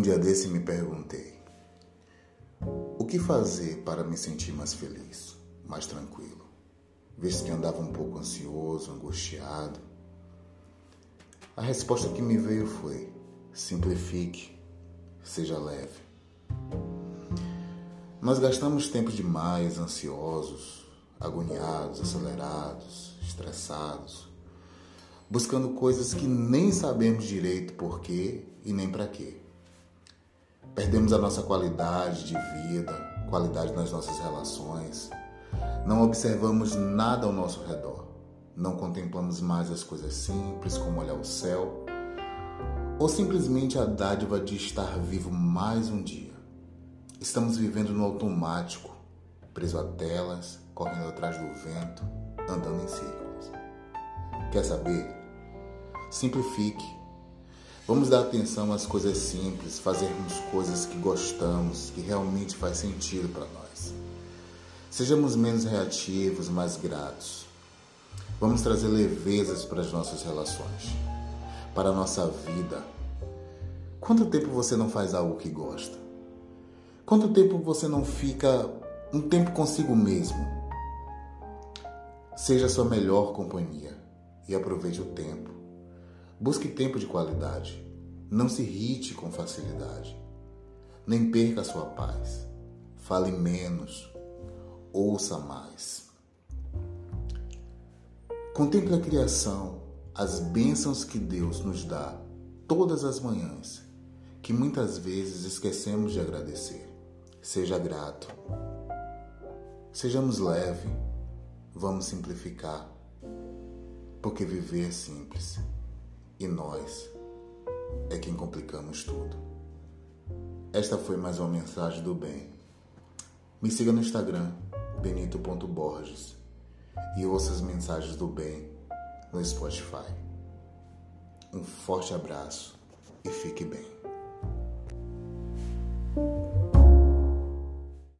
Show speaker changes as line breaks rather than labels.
Um dia desse me perguntei: o que fazer para me sentir mais feliz, mais tranquilo? Visto que andava um pouco ansioso, angustiado. A resposta que me veio foi: simplifique, seja leve. Nós gastamos tempo demais ansiosos, agoniados, acelerados, estressados, buscando coisas que nem sabemos direito por quê e nem para quê. Perdemos a nossa qualidade de vida, qualidade nas nossas relações. Não observamos nada ao nosso redor. Não contemplamos mais as coisas simples, como olhar o céu, ou simplesmente a dádiva de estar vivo mais um dia. Estamos vivendo no automático, preso a telas, correndo atrás do vento, andando em círculos. Quer saber? Simplifique Vamos dar atenção às coisas simples, fazermos coisas que gostamos, que realmente faz sentido para nós. Sejamos menos reativos, mais gratos. Vamos trazer levezas para as nossas relações, para a nossa vida. Quanto tempo você não faz algo que gosta? Quanto tempo você não fica um tempo consigo mesmo? Seja a sua melhor companhia e aproveite o tempo. Busque tempo de qualidade. Não se irrite com facilidade. Nem perca a sua paz. Fale menos. Ouça mais. Contemple a criação, as bênçãos que Deus nos dá todas as manhãs, que muitas vezes esquecemos de agradecer. Seja grato. Sejamos leve. Vamos simplificar. Porque viver é simples e nós é quem complicamos tudo. Esta foi mais uma mensagem do bem. Me siga no Instagram, benito.borges, e ouça as mensagens do bem no Spotify. Um forte abraço e fique bem.